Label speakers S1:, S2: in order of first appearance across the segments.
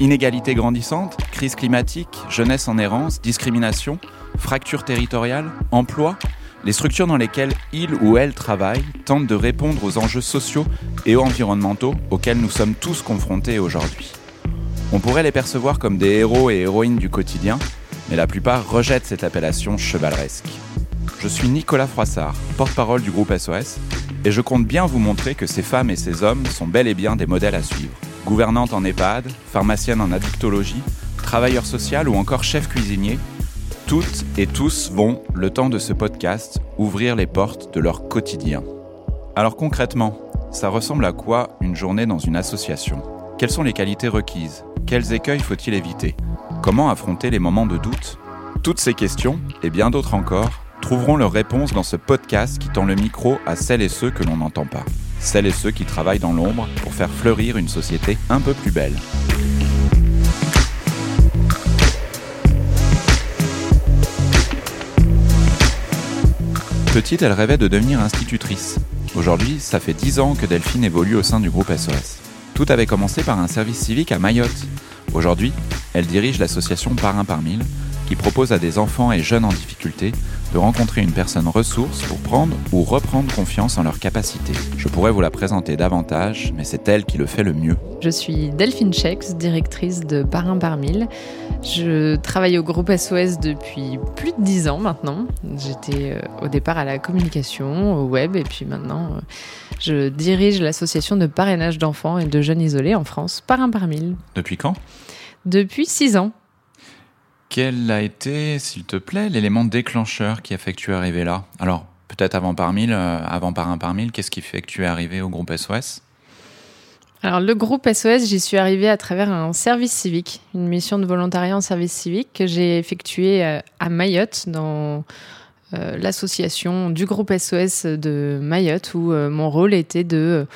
S1: Inégalités grandissantes, crise climatique, jeunesse en errance, discrimination, fractures territoriales, emploi, les structures dans lesquelles il ou elle travaille tentent de répondre aux enjeux sociaux et environnementaux auxquels nous sommes tous confrontés aujourd'hui. On pourrait les percevoir comme des héros et héroïnes du quotidien, mais la plupart rejettent cette appellation chevaleresque. Je suis Nicolas Froissart, porte-parole du groupe SOS, et je compte bien vous montrer que ces femmes et ces hommes sont bel et bien des modèles à suivre. Gouvernante en EHPAD, pharmacienne en addictologie, travailleur social ou encore chef cuisinier, toutes et tous vont, le temps de ce podcast, ouvrir les portes de leur quotidien. Alors concrètement, ça ressemble à quoi une journée dans une association? Quelles sont les qualités requises? Quels écueils faut-il éviter? Comment affronter les moments de doute? Toutes ces questions, et bien d'autres encore, trouveront leurs réponses dans ce podcast qui tend le micro à celles et ceux que l'on n'entend pas. Celles et ceux qui travaillent dans l'ombre pour faire fleurir une société un peu plus belle. Petite, elle rêvait de devenir institutrice. Aujourd'hui, ça fait 10 ans que Delphine évolue au sein du groupe SOS. Tout avait commencé par un service civique à Mayotte. Aujourd'hui, elle dirige l'association Parrain par mille, qui propose à des enfants et jeunes en difficulté de rencontrer une personne ressource pour prendre ou reprendre confiance en leurs capacités. Je pourrais vous la présenter davantage, mais c'est elle qui le fait le mieux.
S2: Je suis Delphine Chex, directrice de Parrain par mille. Je travaille au groupe SOS depuis plus de 10 ans maintenant. J'étais euh, au départ à la communication, au web, et puis maintenant euh, je dirige l'association de parrainage d'enfants et de jeunes isolés en France, Parrain par mille.
S1: Depuis quand?
S2: Depuis 6 ans.
S1: Quel a été, s'il te plaît, l'élément déclencheur qui a fait que tu es arrivé là? Alors, peut-être avant par mille, euh, avant par un par mille, qu'est-ce qui fait que tu es arrivé au groupe SOS
S2: Alors, le groupe SOS, j'y suis arrivée à travers un service civique, une mission de volontariat en service civique que j'ai effectuée euh, à Mayotte, dans euh, l'association du groupe SOS de Mayotte, où mon rôle était de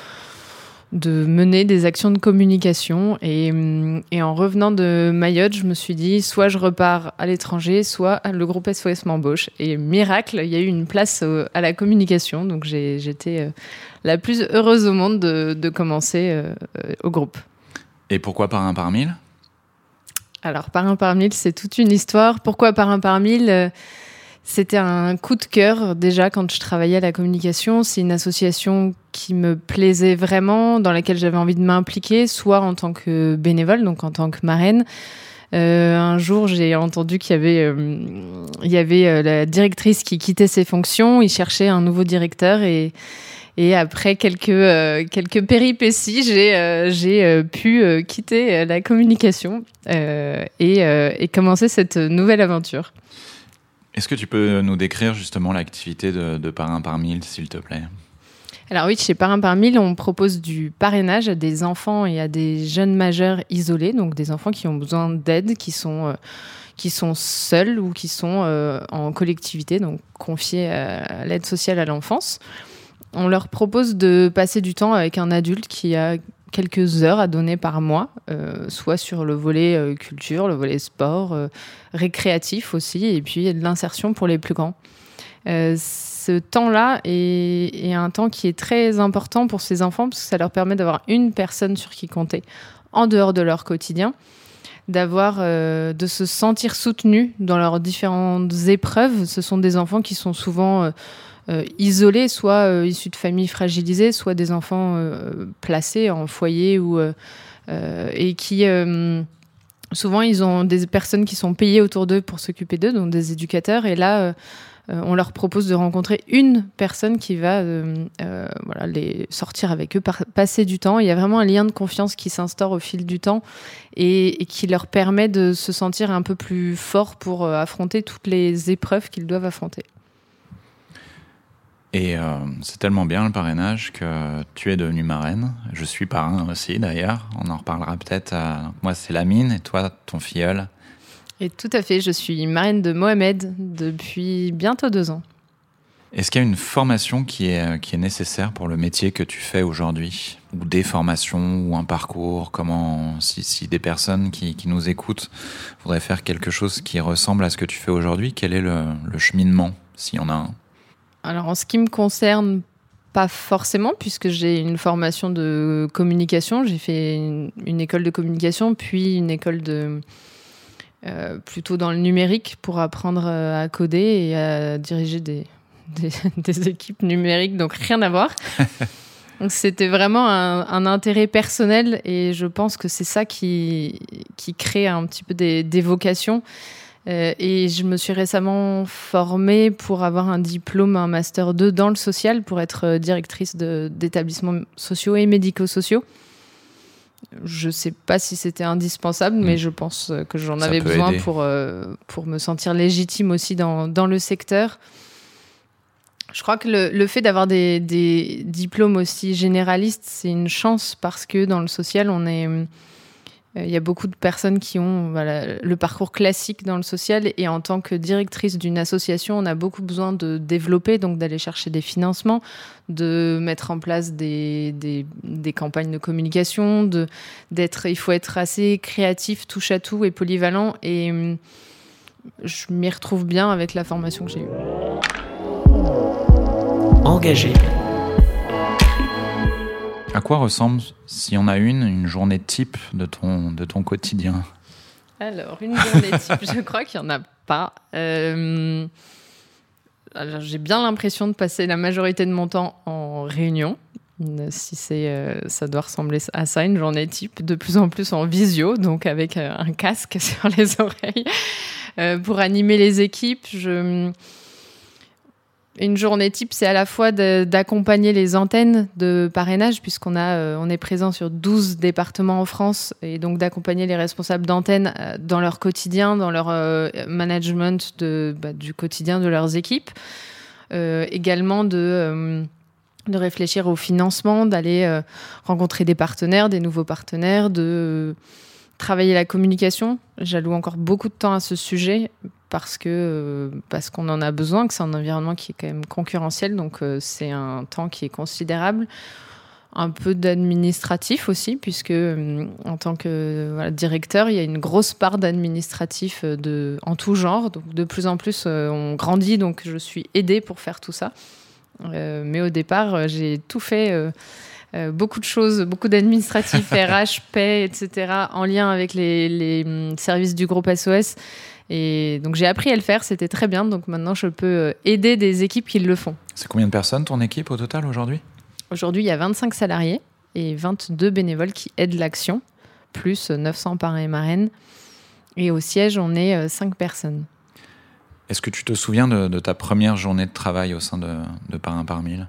S2: de mener des actions de communication. Et, hum, et, en revenant de Mayotte, je me suis dit, soit je repars à l'étranger, soit le groupe SOS m'embauche. Et miracle, il y a eu une place au, à la communication. Donc j'étais euh, la plus heureuse au monde de, de commencer euh, au groupe.
S1: Et pourquoi par un par mille?
S2: Alors, par un par mille, c'est toute une histoire. Pourquoi par un par mille? Euh, c'était un coup de cœur déjà quand je travaillais à la communication. C'est une association qui me plaisait vraiment, dans laquelle j'avais envie de m'impliquer, soit en tant que bénévole, donc en tant que marraine. Euh, un jour, j'ai entendu qu'il y avait, euh, euh, la directrice qui quittait ses fonctions. Il cherchait un nouveau directeur et, après quelques, péripéties, j'ai pu quitter la communication et commencer cette nouvelle aventure.
S1: Est-ce que tu peux nous décrire justement l'activité de, Parrain par mille, s'il te plaît?
S2: Alors oui, chez Parrain par mille, on propose du parrainage à des enfants et à des jeunes majeurs isolés, donc des enfants qui ont besoin d'aide, qui sont euh, qui sont seuls ou qui sont euh, en collectivité, donc confiés à l'aide sociale à l'enfance. On leur propose de passer du temps avec un adulte qui a quelques heures à donner par mois, euh, soit sur le volet euh, culture, le volet sport, euh, récréatif aussi, et puis de l'insertion pour les plus grands. Ce temps-là est, un temps qui est très important pour ces enfants parce que ça leur permet d'avoir une personne sur qui compter en dehors de leur quotidien, d'avoir, de se sentir soutenus dans leurs différentes épreuves. Ce sont des enfants qui sont souvent isolés, soit euh, issus de familles fragilisées, soit des enfants euh, placés en foyer ou et qui souvent ils ont des personnes qui sont payées autour d'eux pour s'occuper d'eux, donc des éducateurs. Et là, on leur propose de rencontrer une personne qui va voilà, les sortir avec eux, passer du temps. Il y a vraiment un lien de confiance qui s'instaure au fil du temps et, et, qui leur permet de se sentir un peu plus fort pour affronter toutes les épreuves qu'ils doivent affronter.
S1: Et euh, c'est tellement bien le parrainage que tu es devenue marraine. Je suis parrain aussi d'ailleurs. On en reparlera peut-être. À... Moi c'est Lamine et toi ton filleul.
S2: Et tout à fait, je suis marraine de Mohamed depuis bientôt deux ans.
S1: Est-ce qu'il y a une formation qui est, qui est nécessaire pour le métier que tu fais aujourd'hui? Ou des formations ou un parcours? Comment, si, si des personnes qui, qui, nous écoutent voudraient faire quelque chose qui ressemble à ce que tu fais aujourd'hui, quel est le, le cheminement, s'il y en a un?
S2: Alors, en ce qui me concerne, pas forcément, puisque j'ai une formation de communication. J'ai fait une, une, école de communication, puis une école de. Euh, plutôt dans le numérique pour apprendre à coder et à diriger des, des, des, équipes numériques, donc rien à voir. donc c'était vraiment un, un, intérêt personnel et je pense que c'est ça qui, qui crée un petit peu des, des vocations. Euh, et je me suis récemment formée pour avoir un diplôme, un master 2 dans le social, pour être directrice d'établissements sociaux et médico-sociaux. Je ne sais pas si c'était indispensable, mmh. mais je pense que j'en avais besoin pour, euh, pour me sentir légitime aussi dans, dans le secteur. Je crois que le, le fait d'avoir des, des, diplômes aussi généralistes, c'est une chance parce que dans le social, on est. Il y a beaucoup de personnes qui ont le parcours classique dans le social et en tant que directrice d'une association, on a beaucoup besoin de développer, donc d'aller chercher des financements, de mettre en place des, campagnes de communication, il faut être assez créatif, touche à tout et polyvalent. Et je m'y retrouve bien avec la formation que j'ai eue
S1: engagé. À quoi ressemble, si on a une, une journée type de ton, de ton quotidien
S2: Alors, une journée type, je crois qu'il n'y en a pas. Euh, J'ai bien l'impression de passer la majorité de mon temps en réunion. Si c'est, euh, ça doit ressembler à ça, une journée type, de plus en plus en visio, donc avec euh, un casque sur les oreilles, euh, pour animer les équipes. Je une journée type, c'est à la fois d'accompagner les antennes de parrainage, puisqu'on a, euh, est présent sur 12 départements en France, et donc d'accompagner les responsables d'antennes euh, dans leur quotidien, dans leur euh, management bah, du quotidien de leurs équipes. Également de, réfléchir au financement, d'aller rencontrer des partenaires, des nouveaux partenaires, de travailler la communication. J'alloue encore beaucoup de temps à ce sujet parce que parce qu'on en a besoin, que c'est un environnement qui est quand même concurrentiel, donc euh, c'est un temps qui est considérable. Un peu d'administratif aussi, puisque euh, en tant que voilà, directeur, il y a une grosse part d'administratif de, en tout genre. Donc de plus en plus, euh, on grandit, donc je suis aidée pour faire tout ça. Euh, mais au départ, j'ai tout fait. Euh, beaucoup de choses, beaucoup d'administratifs, RH, paie, etc., en lien avec les, les, services du groupe SOS. Et donc j'ai appris à le faire, c'était très bien. Donc maintenant, je peux aider des équipes qui le font.
S1: C'est combien de personnes ton équipe au total aujourd'hui?
S2: Aujourd'hui, il y a 25 salariés et 22 bénévoles qui aident l'action, plus 900 parrains et marraines. Et au siège, on est 5 personnes.
S1: Est-ce que tu te souviens de, de, ta première journée de travail au sein de, de Parrain par mille?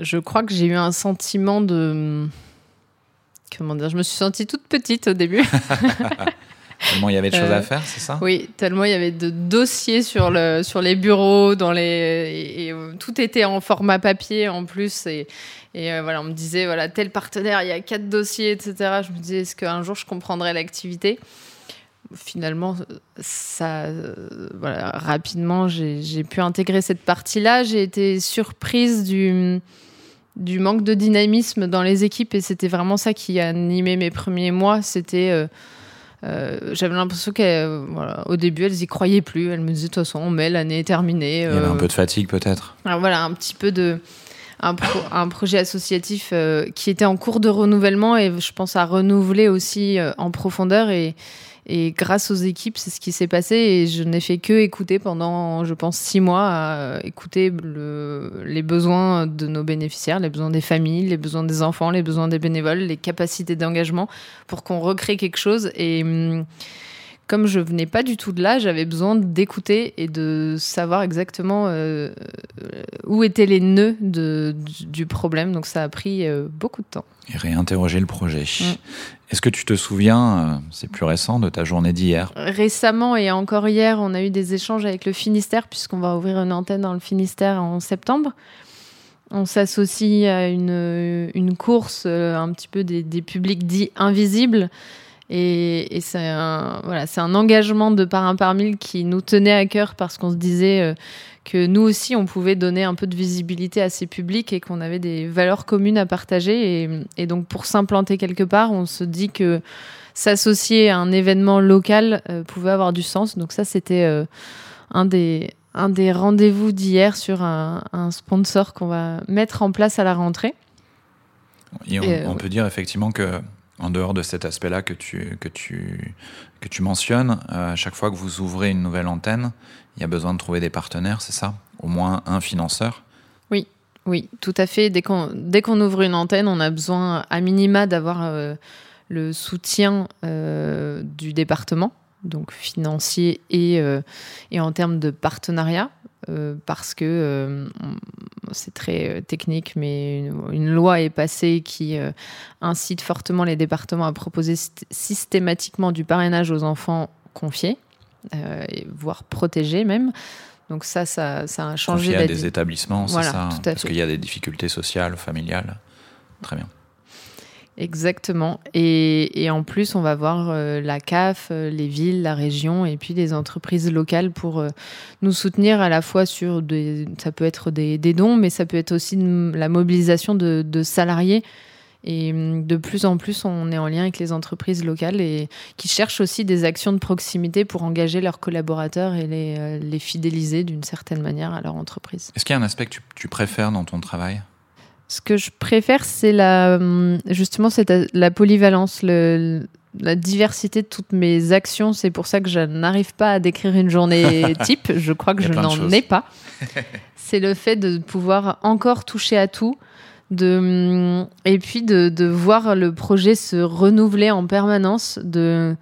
S2: Je crois que j'ai eu un sentiment de... Comment dire Je me suis sentie toute petite au début.
S1: Tellement il y avait de choses euh, à faire, c'est ça?
S2: Oui, tellement il y avait de dossiers sur, le, sur les bureaux, dans les, et, et, tout était en format papier en plus. Et, et euh, voilà, on me disait, voilà, tel partenaire, il y a quatre dossiers, etc. Je me disais, est-ce qu'un jour je comprendrai l'activité? Finalement, ça, euh, voilà, rapidement, j'ai pu intégrer cette partie-là. J'ai été surprise du du manque de dynamisme dans les équipes et c'était vraiment ça qui animait mes premiers mois. C'était euh, euh, j'avais l'impression qu'au voilà, début, elles y croyaient plus. Elles me disaient, de toute façon, mais l'année est terminée.
S1: Il y avait un peu de fatigue, peut-être.
S2: Voilà, un petit peu de. Un, pro, un projet associatif euh, qui était en cours de renouvellement et je pense à renouveler aussi euh, en profondeur. Et, et grâce aux équipes, c'est ce qui s'est passé. Et je n'ai fait que écouter pendant, je pense, six mois, à écouter le, les besoins de nos bénéficiaires, les besoins des familles, les besoins des enfants, les besoins des bénévoles, les capacités d'engagement pour qu'on recrée quelque chose. Et hum, comme je venais pas du tout de là, j'avais besoin d'écouter et de savoir exactement euh, où étaient les nœuds de, du, du, problème. Donc ça a pris euh, beaucoup de temps.
S1: Et réinterroger le projet. Mmh. Est-ce que tu te souviens, euh, c'est plus récent, de ta journée d'hier?
S2: Récemment et encore hier, on a eu des échanges avec le Finistère, puisqu'on va ouvrir une antenne dans le Finistère en septembre. On s'associe à une, course, euh, un petit peu des, des publics dits invisibles. Et, c'est un, voilà, c'est un engagement de par un par mille qui nous tenait à cœur parce qu'on se disait euh, que nous aussi, on pouvait donner un peu de visibilité à ces publics et qu'on avait des valeurs communes à partager. Et, donc, pour s'implanter quelque part, on se dit que s'associer à un événement local euh, pouvait avoir du sens. Donc ça, c'était euh, un des, un des rendez-vous d'hier sur un, sponsor qu'on va mettre en place à la rentrée.
S1: on, peut dire effectivement que en dehors de cet aspect-là que tu, que, tu, que tu mentionnes, euh, à chaque fois que vous ouvrez une nouvelle antenne, il y a besoin de trouver des partenaires, c'est ça? Au moins un financeur?
S2: Oui, oui, tout à fait. Dès qu'on, ouvre une antenne, on a besoin à minima d'avoir euh, le soutien euh, du département, donc financier et, et en termes de partenariat. Euh, parce que euh, c'est très euh, technique, mais une, loi est passée qui incite fortement les départements à proposer systématiquement du parrainage aux enfants confiés, voire protégés même. Donc ça, ça, a changé.
S1: Confiés à des établissements, c'est ça, hein, parce qu'il y a des difficultés sociales, familiales. Très bien.
S2: Exactement. Et, en plus, on va voir euh, la CAF, euh, les villes, la région et puis des entreprises locales pour euh, nous soutenir à la fois sur des, ça peut être des, dons, mais ça peut être aussi la mobilisation de, salariés. Et hum, de plus en plus, on est en lien avec les entreprises locales et qui cherchent aussi des actions de proximité pour engager leurs collaborateurs et les fidéliser d'une certaine manière à leur entreprise.
S1: Est-ce qu'il y a un aspect que tu préfères dans ton travail?
S2: Ce que je préfère, c'est la, hum, justement c'est la polyvalence, le, la diversité de toutes mes actions. C'est pour ça que je n'arrive pas à décrire une journée type. Je crois que je n'en ai pas. c'est le fait de pouvoir encore toucher à tout. De, hum, et puis de, de voir le projet se renouveler en permanence, de,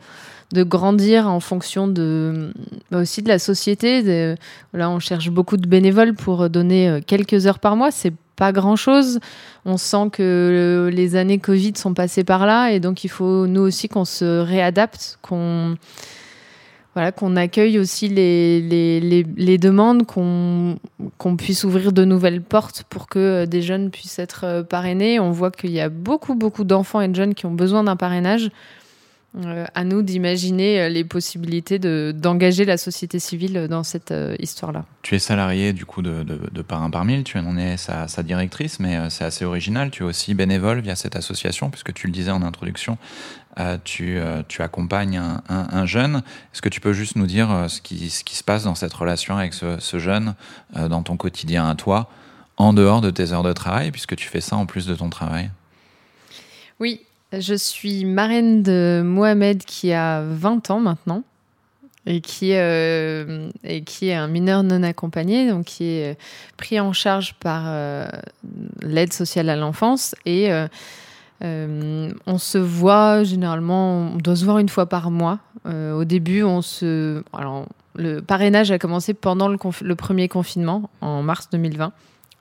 S2: de grandir en fonction de hum, aussi de la société. là, on cherche beaucoup de bénévoles pour donner euh, quelques heures par mois. C'est pas grand-chose. On sent que les années Covid sont passées par là et donc il faut nous aussi qu'on se réadapte, qu'on voilà, accueille aussi les, les, les, demandes, qu'on puisse ouvrir de nouvelles portes pour que des jeunes puissent être euh, parrainés. On voit qu'il y a beaucoup, beaucoup d'enfants et de jeunes qui ont besoin d'un parrainage. Euh, à nous d'imaginer euh, les possibilités d'engager la société civile dans cette euh, histoire-là.
S1: Tu es salarié du coup de, de, de Parrain par Mille, tu en es sa, sa directrice, mais c'est assez original. Tu es aussi bénévole via cette association, puisque tu le disais en introduction, tu, tu, accompagnes un, un, jeune. Est-ce que tu peux juste nous dire ce qui, ce qui se passe dans cette relation avec ce, ce jeune, dans ton quotidien à toi, en dehors de tes heures de travail, puisque tu fais ça en plus de ton travail?
S2: Oui, je suis marraine de Mohamed qui a 20 ans maintenant et qui, euh, et qui est un mineur non accompagné, donc qui est pris en charge par euh, l'aide sociale à l'enfance. Et euh, on se voit généralement, on doit se voir une fois par mois. au début, on se. Alors, le parrainage a commencé pendant le, le premier confinement, en mars 2020.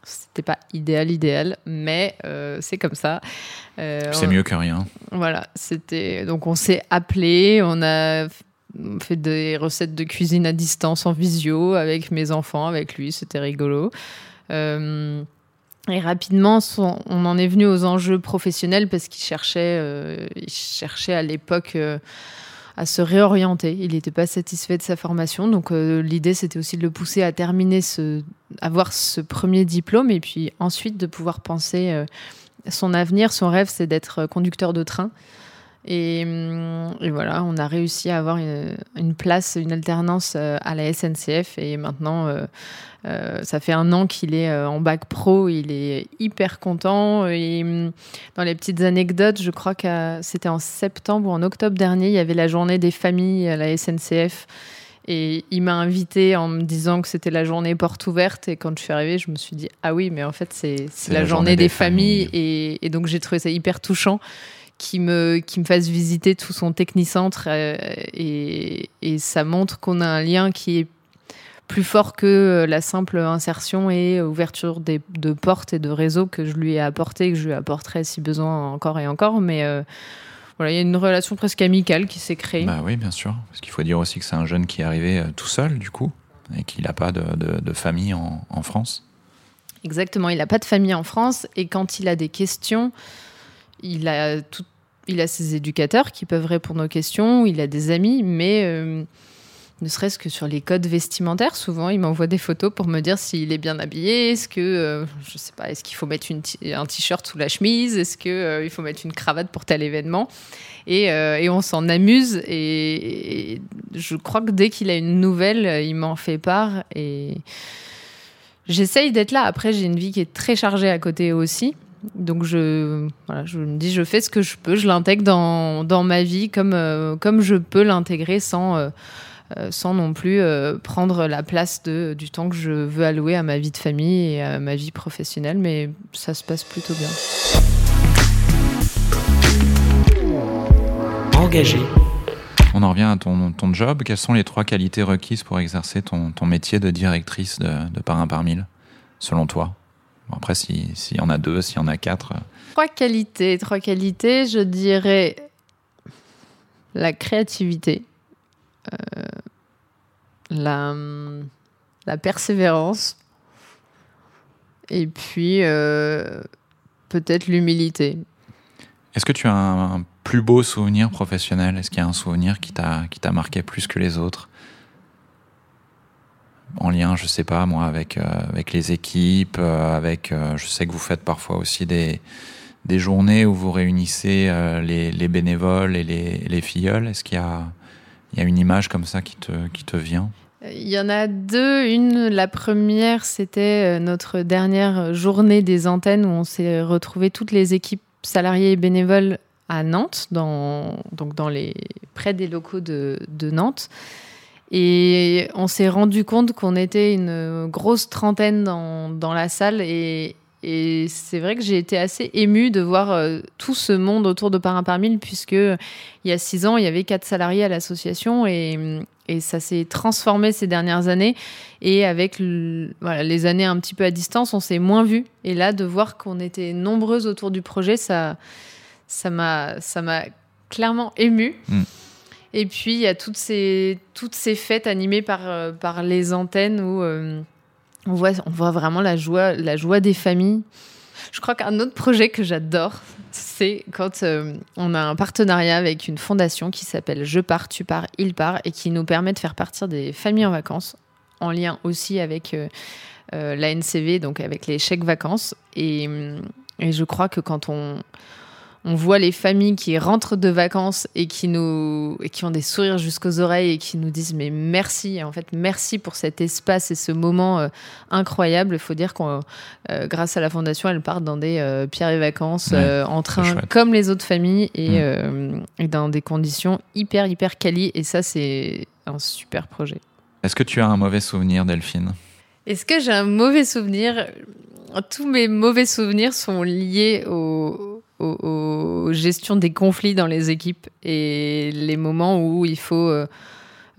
S2: C'était pas idéal, idéal, mais euh, c'est comme ça.
S1: Euh, c'est mieux que rien.
S2: Voilà, c'était. Donc on s'est appelé, on a fait des recettes de cuisine à distance en visio avec mes enfants, avec lui, c'était rigolo. Euh, et rapidement, on en est venu aux enjeux professionnels parce qu'il cherchait, il cherchait à l'époque à se réorienter. Il n'était pas satisfait de sa formation, donc euh, l'idée c'était aussi de le pousser à terminer ce, avoir ce premier diplôme et puis ensuite de pouvoir penser euh, son avenir, son rêve, c'est d'être conducteur de train. Et, hum, voilà, on a réussi à avoir une, place, une alternance euh, à la SNCF. Et maintenant, euh, euh, ça fait un an qu'il est en bac pro. Il est hyper content. Et hum, dans les petites anecdotes, je crois que c'était en septembre ou en octobre dernier, il y avait la journée des familles à la SNCF. Et il m'a invité en me disant que c'était la journée porte ouverte. Et quand je suis arrivée, je me suis dit, ah oui, mais en fait, c'est la, journée, des, familles. Et, et, donc, j'ai trouvé ça hyper touchant qui me, qui me fasse visiter tout son technicentre. Euh, et, et, ça montre qu'on a un lien qui est plus fort que euh, la simple insertion et ouverture des, de portes et de réseaux que je lui ai apporté, que je lui apporterai si besoin encore et encore. Mais euh, voilà, il y a une relation presque amicale qui s'est créée.
S1: Bah oui, bien sûr. Parce qu'il faut dire aussi que c'est un jeune qui est arrivé tout seul, du coup, et qu'il n'a pas de, de, de, famille en, en France.
S2: Exactement, il n'a pas de famille en France. Et quand il a des questions, il a tout, il a ses éducateurs qui peuvent répondre aux questions, il a des amis, mais euh, ne serait-ce que sur les codes vestimentaires, souvent il m'envoie des photos pour me dire s'il est bien habillé, est-ce que, euh, sais pas, est-ce qu'il faut mettre un t-shirt sous la chemise, est-ce qu'il euh, il faut mettre une cravate pour tel événement. Et, et on s'en amuse. Et, et, je crois que dès qu'il a une nouvelle, il m'en fait part. Et j'essaye d'être là. Après, j'ai une vie qui est très chargée à côté aussi. Donc je, voilà, je me dis, je fais ce que je peux, je l'intègre dans, dans, ma vie comme, euh, comme je peux l'intégrer sans, euh, euh, sans non plus euh, prendre la place de, du temps que je veux allouer à ma vie de famille et à ma vie professionnelle. Mais ça se passe plutôt bien.
S1: Engagé. On en revient à ton, ton, job. Quelles sont les trois qualités requises pour exercer ton, ton métier de directrice de, de Parrain par mille, selon toi? Bon, après, s'il si y en a deux, s'il y en a quatre.
S2: Trois qualités. Trois qualités, je dirais la créativité, euh, la, la, persévérance et puis euh, peut-être l'humilité.
S1: Est-ce que tu as un, un, plus beau souvenir professionnel? Est-ce qu'il y a un souvenir qui t'a marqué plus que les autres? En lien, je sais pas moi, avec, euh, avec les équipes, euh, avec, euh, je sais que vous faites parfois aussi des, des journées où vous réunissez les, les, bénévoles et les, les filleuls. Est-ce qu'il y a, il y a une image comme ça qui te, qui te vient?
S2: Il y en a deux. Une, la première, c'était notre dernière journée des antennes où on s'est retrouvé toutes les équipes salariées et bénévoles à Nantes, donc dans les, près des locaux de, de Nantes. Et on s'est rendu compte qu'on était une grosse trentaine dans, dans la salle. Et, c'est vrai que j'ai été assez émue de voir euh, tout ce monde autour de Parrain par mille, puisque il y a six ans, il y avait quatre salariés à l'association. Et, et ça s'est transformé ces dernières années. Et avec les années un petit peu à distance, on s'est moins vu. Et là, de voir qu'on était nombreuses autour du projet, ça ça m'a clairement émue. Mm. Et puis, il y a toutes ces, toutes ces fêtes animées par, euh, par les antennes où euh, on, voit, on voit vraiment la joie, la joie des familles. Je crois qu'un autre projet que j'adore, c'est quand euh, on a un partenariat avec une fondation qui s'appelle Je pars, tu pars, il part et qui nous permet de faire partir des familles en vacances, en lien aussi avec euh, la NCV, donc avec les chèques vacances. Et, et je crois que quand on, on voit les familles qui rentrent de vacances et qui nous et qui ont des sourires jusqu'aux oreilles et qui nous disent mais merci en fait merci pour cet espace et ce moment euh, incroyable. Il faut dire qu'on euh, grâce à la fondation elles partent dans des euh, pierres et vacances ouais, euh, en train comme les autres familles et, mmh. et, dans des conditions hyper hyper quali. Et ça c'est un super projet.
S1: Est-ce que tu as un mauvais souvenir Delphine?
S2: Est-ce que j'ai un mauvais souvenir? Tous mes mauvais souvenirs sont liés au aux, aux, gestions des conflits dans les équipes et les moments où il faut euh,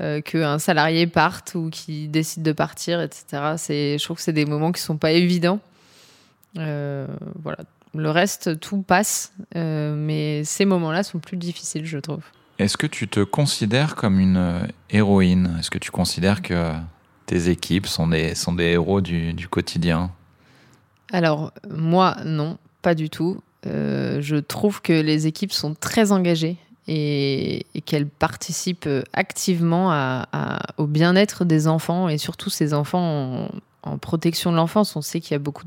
S2: euh, qu'un salarié parte ou qui décide de partir, etc. C'est, je trouve que c'est des moments qui sont pas évidents. Euh, voilà. Le reste, tout passe, mais ces moments-là sont plus difficiles, je trouve.
S1: Est-ce que tu te considères comme une héroïne? Est-ce que tu considères que tes équipes sont des, sont des héros du, du quotidien?
S2: Alors, moi, non, pas du tout. Euh, je trouve que les équipes sont très engagées et, qu'elles participent activement au bien-être des enfants et surtout ces enfants en, protection de l'enfance. On sait qu'il y a beaucoup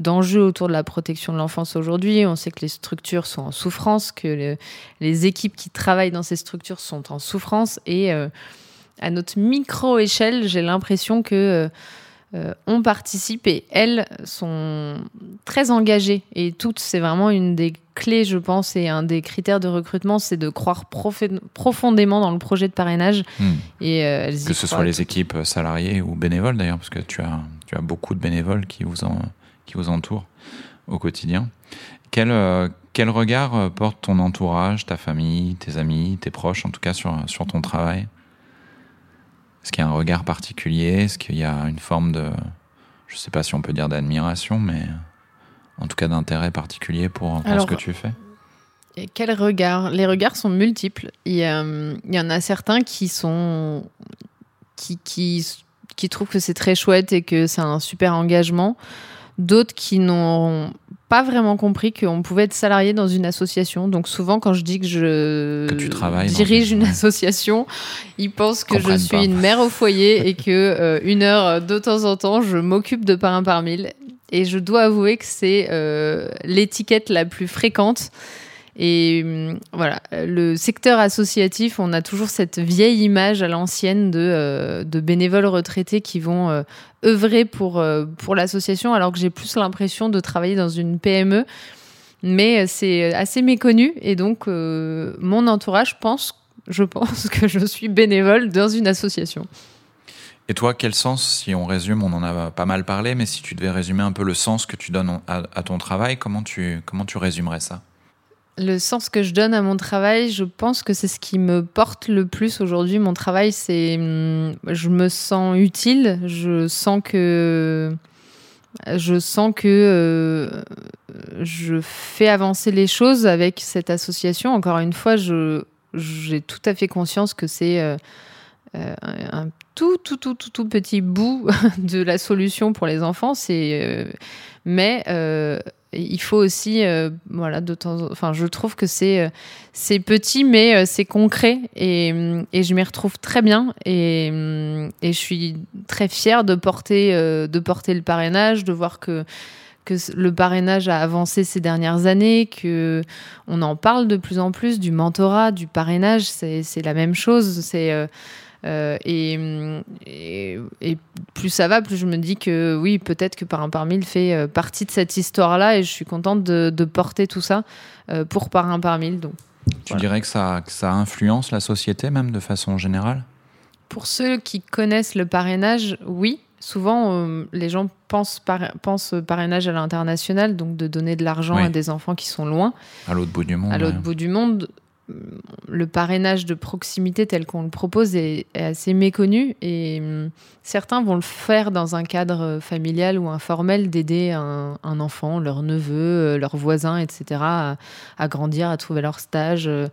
S2: d'enjeux autour de la protection de l'enfance aujourd'hui. On sait que les structures sont en souffrance, que le, les équipes qui travaillent dans ces structures sont en souffrance. Et euh, à notre micro-échelle, j'ai l'impression que euh, euh, on participe et elles sont très engagées. Et toutes, c'est vraiment une des clés, je pense, et un des critères de recrutement, c'est de croire profondément dans le projet de parrainage.
S1: Mmh.
S2: Et, euh, elles
S1: que ce soit les équipes salariées ou bénévoles d'ailleurs, parce que tu as, tu as beaucoup de bénévoles qui vous, en, qui vous entourent au quotidien. Quel, euh, quel regard porte ton entourage, ta famille, tes amis, tes proches, en tout cas sur, sur ton travail? Est-ce qu'il y a un regard particulier Est-ce qu'il y a une forme de, je ne sais pas si on peut dire d'admiration, mais en tout cas d'intérêt particulier pour, pour Alors, ce que tu fais
S2: Quel regard? Les regards sont multiples. Il y, a, il y en a certains qui sont qui, qui, qui trouvent que c'est très chouette et que c'est un super engagement. D'autres qui n'ont pas vraiment compris qu'on pouvait être salarié dans une association. Donc souvent, quand je dis que je dirige une... association, ils pensent que je suis une mère au foyer et que euh, une heure de temps en temps, je m'occupe de parrain par mille. Et je dois avouer que c'est euh, l'étiquette la plus fréquente. Et hum, voilà, le secteur associatif, on a toujours cette vieille image à l'ancienne de, euh, bénévoles retraités qui vont euh, œuvrer pour, euh, pour l'association, alors que j'ai plus l'impression de travailler dans une PME. Mais c'est assez méconnu et donc mon entourage pense, je pense que je suis bénévole dans une association.
S1: Et toi, quel sens, si on résume, on en a pas mal parlé, mais si tu devais résumer un peu le sens que tu donnes à, à ton travail, comment tu, comment tu résumerais ça?
S2: Le sens que je donne à mon travail, je pense que c'est ce qui me porte le plus aujourd'hui. Mon travail, c'est. Hum, je me sens utile. Je sens que. Je sens que euh, je fais avancer les choses avec cette association. Encore une fois, j'ai tout à fait conscience que c'est euh, euh, un tout, tout, tout, tout, tout petit bout de la solution pour les enfants. Mais il faut aussi, euh, voilà, de temps, enfin, je trouve que c'est euh, petit, mais euh, c'est concret. Et, et, je m'y retrouve très bien. Et, et, je suis très fière de porter de porter le parrainage, de voir que que le parrainage a avancé ces dernières années, que on en parle de plus en plus du mentorat, du parrainage, c'est la même chose, c'est euh, et, plus ça va, plus je me dis que oui, peut-être que Parrain par mille fait euh, partie de cette histoire-là et je suis contente de, porter tout ça euh, pour Parrain par mille. Donc,
S1: tu dirais que ça, ça influence la société même de façon générale?
S2: Pour ceux qui connaissent le parrainage, oui. Souvent, les gens pensent, pensent parrainage à l'international, donc de donner de l'argent à des enfants qui sont loin.
S1: À l'autre bout du monde.
S2: À l'autre bout du monde le parrainage de proximité tel qu'on le propose est, assez méconnu et hum, certains vont le faire dans un cadre familial ou informel d'aider un, enfant, leur neveu, euh, leur voisin, etc. à, grandir, à trouver leur stage, euh,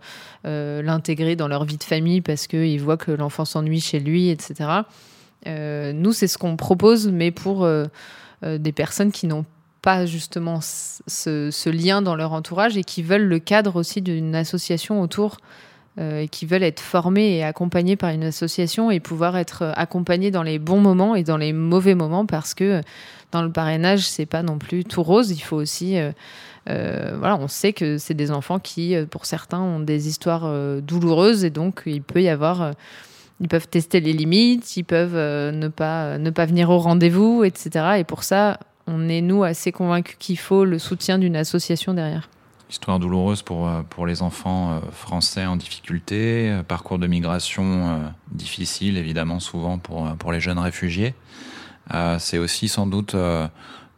S2: euh, l'intégrer dans leur vie de famille parce qu'ils voient que l'enfant s'ennuie chez lui, etc. nous, c'est ce qu'on propose, mais pour des personnes qui n'ont pas justement ce, lien dans leur entourage et qui veulent le cadre aussi d'une association autour euh, et qui veulent être formés et accompagnés par une association et pouvoir être accompagnés dans les bons moments et dans les mauvais moments parce que dans le parrainage c'est pas non plus tout rose il faut aussi euh, euh, voilà on sait que c'est des enfants qui pour certains ont des histoires douloureuses et donc il peut y avoir ils peuvent tester les limites, ils peuvent ne pas ne pas venir au rendez-vous, etc. Et pour ça, on est, nous, assez convaincus qu'il faut le soutien d'une association derrière.
S1: Histoire douloureuse pour, euh, pour les enfants euh, français en difficulté, euh, parcours de migration difficile, évidemment, souvent pour, pour les jeunes réfugiés. C'est aussi sans doute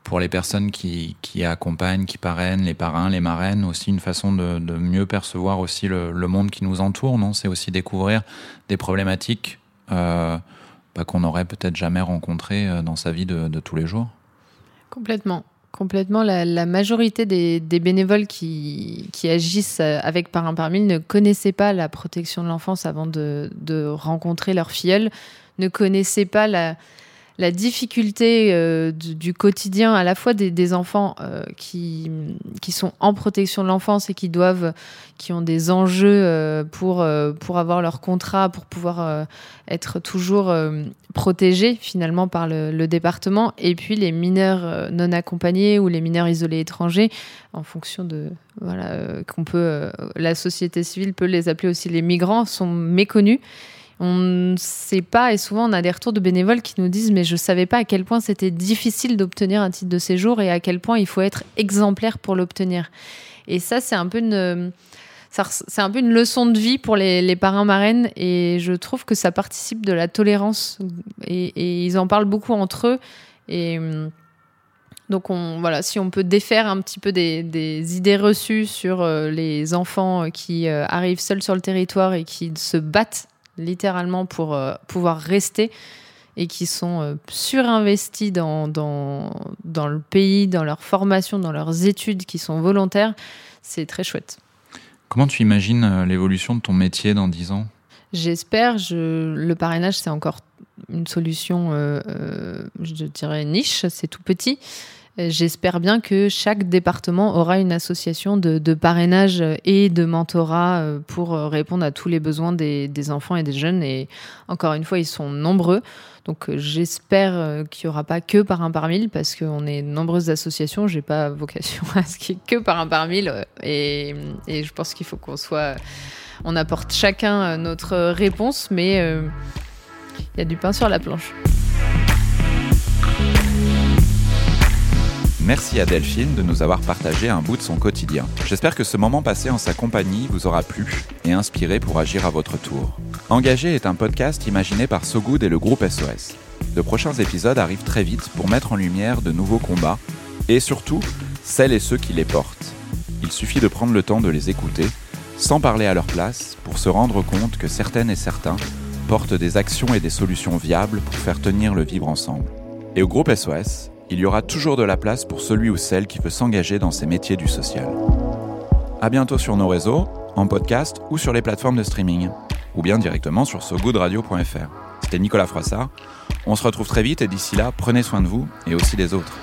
S1: pour les personnes qui, qui, accompagnent, qui parrainent, les parrains, les marraines, aussi une façon de, mieux percevoir aussi le, monde qui nous entoure, non? C'est aussi découvrir des problématiques bah, qu'on n'aurait peut-être jamais rencontrées dans sa vie de tous les jours.
S2: Complètement. Complètement. La, majorité des, bénévoles qui, agissent avec Parrain par mille ne connaissaient pas la protection de l'enfance avant de, de, rencontrer leur filleul, ne connaissaient pas la, la difficulté euh, du, quotidien à la fois des, enfants euh, qui, qui sont en protection de l'enfance et qui doivent, qui ont des enjeux euh, pour, pour avoir leur contrat, pour pouvoir être toujours protégés finalement par le, département, et puis les mineurs non accompagnés ou les mineurs isolés étrangers, en fonction de voilà qu'on peut, la société civile peut les appeler aussi les migrants, sont méconnus on ne sait pas, et souvent on a des retours de bénévoles qui nous disent mais je ne savais pas à quel point c'était difficile d'obtenir un titre de séjour et à quel point il faut être exemplaire pour l'obtenir. Et ça, c'est un peu une... C'est un peu une leçon de vie pour les, parrains marraines et je trouve que ça participe de la tolérance et, ils en parlent beaucoup entre eux et donc on, voilà, si on peut défaire un petit peu des, idées reçues sur euh, les enfants qui euh, arrivent seuls sur le territoire et qui se battent littéralement pour euh, pouvoir rester et qui sont euh, surinvestis dans, dans, dans, le pays, dans leur formation, dans leurs études, qui sont volontaires, c'est très chouette.
S1: Comment tu imagines euh, l'évolution de ton métier dans 10 ans?
S2: J'espère. Je... Le parrainage, c'est encore une solution, je dirais, niche, c'est tout petit. J'espère bien que chaque département aura une association de, parrainage et de mentorat euh, pour euh, répondre à tous les besoins des, enfants et des jeunes. Et encore une fois, ils sont nombreux. Donc j'espère qu'il n'y aura pas que par un par mille parce qu'on est nombreuses associations. J'ai pas vocation à ce qu'il y ait que par un par mille. Et, et je pense qu'il faut qu'on soit... On apporte chacun notre réponse, mais il y a du pain sur la planche.
S1: Merci à Delphine de nous avoir partagé un bout de son quotidien. J'espère que ce moment passé en sa compagnie vous aura plu et inspiré pour agir à votre tour. Engagé est un podcast imaginé par Sogood et le groupe SOS. De prochains épisodes arrivent très vite pour mettre en lumière de nouveaux combats et surtout celles et ceux qui les portent. Il suffit de prendre le temps de les écouter, sans parler à leur place, pour se rendre compte que certaines et certains portent des actions et des solutions viables pour faire tenir le vivre ensemble. Et au groupe SOS, il y aura toujours de la place pour celui ou celle qui veut s'engager dans ces métiers du social. À bientôt sur nos réseaux, en podcast ou sur les plateformes de streaming, ou bien directement sur sogoodradio.fr. C'était Nicolas Froissart. On se retrouve très vite et d'ici là, prenez soin de vous et aussi des autres.